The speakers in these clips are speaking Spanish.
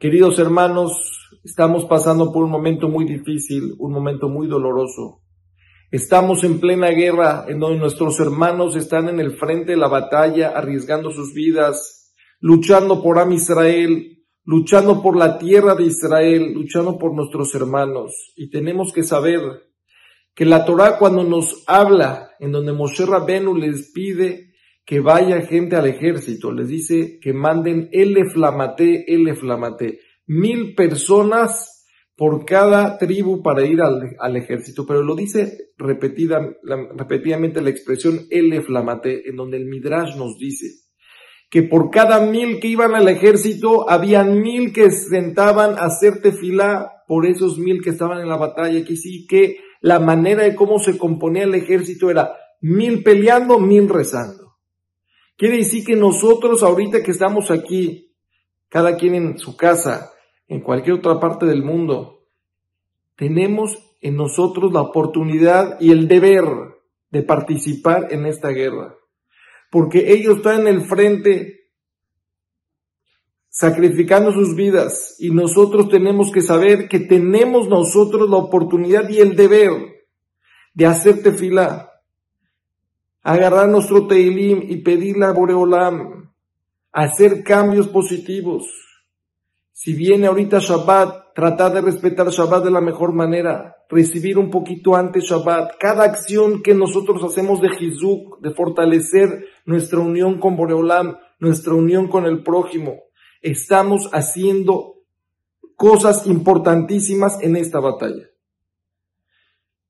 Queridos hermanos, estamos pasando por un momento muy difícil, un momento muy doloroso. Estamos en plena guerra en donde nuestros hermanos están en el frente de la batalla, arriesgando sus vidas, luchando por Am Israel, luchando por la tierra de Israel, luchando por nuestros hermanos. Y tenemos que saber que la Torah cuando nos habla, en donde Moshe Rabenu les pide que vaya gente al ejército, les dice que manden el flamate, el flamate, mil personas por cada tribu para ir al, ejército, pero lo dice repetida, repetidamente la expresión el flamate, en donde el Midrash nos dice que por cada mil que iban al ejército, habían mil que sentaban a hacer tefilá por esos mil que estaban en la batalla, que sí que la manera de cómo se componía el ejército era mil peleando, mil rezando. Quiere decir que nosotros ahorita que estamos aquí, cada quien en su casa, en cualquier otra parte del mundo, tenemos en nosotros la oportunidad y el deber de participar en esta guerra. Porque ellos están en el frente sacrificando sus vidas y nosotros tenemos que saber que tenemos nosotros la oportunidad y el deber de hacerte fila agarrar nuestro Teilim y pedirle a Boreolam, hacer cambios positivos. Si viene ahorita Shabbat, tratar de respetar Shabbat de la mejor manera, recibir un poquito antes Shabbat. Cada acción que nosotros hacemos de Hizuk, de fortalecer nuestra unión con Boreolam, nuestra unión con el prójimo, estamos haciendo cosas importantísimas en esta batalla.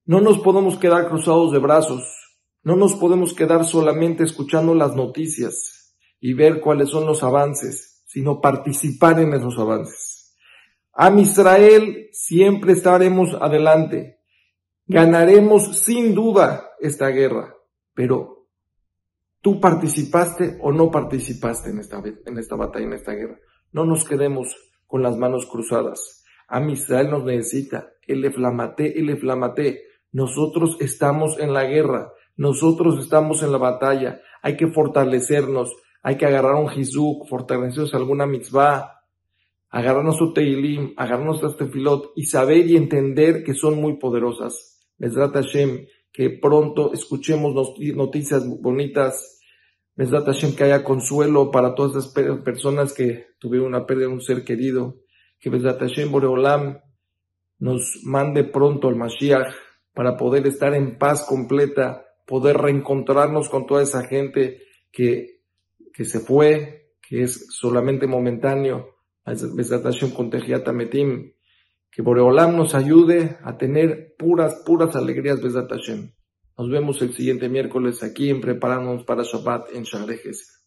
No nos podemos quedar cruzados de brazos. No nos podemos quedar solamente escuchando las noticias y ver cuáles son los avances, sino participar en esos avances. A Israel siempre estaremos adelante. Ganaremos sin duda esta guerra, pero tú participaste o no participaste en esta, en esta batalla, en esta guerra. No nos quedemos con las manos cruzadas. A Israel nos necesita. El eflamate, el eflamate. Nosotros estamos en la guerra. Nosotros estamos en la batalla, hay que fortalecernos, hay que agarrar un hizuk, fortalecernos alguna mitzvah, agarrarnos su teilim, agarrarnos este tefilot y saber y entender que son muy poderosas. Mesrat Hashem, que pronto escuchemos noticias bonitas. Mesrat Hashem, que haya consuelo para todas las personas que tuvieron una pérdida de un ser querido. Que Mesrat Hashem Boreolam nos mande pronto al Mashiach para poder estar en paz completa poder reencontrarnos con toda esa gente que, que se fue, que es solamente momentáneo, que Boreolam nos ayude a tener puras, puras alegrías, Besat Nos vemos el siguiente miércoles aquí en Prepararnos para Shabbat en Shangrejes.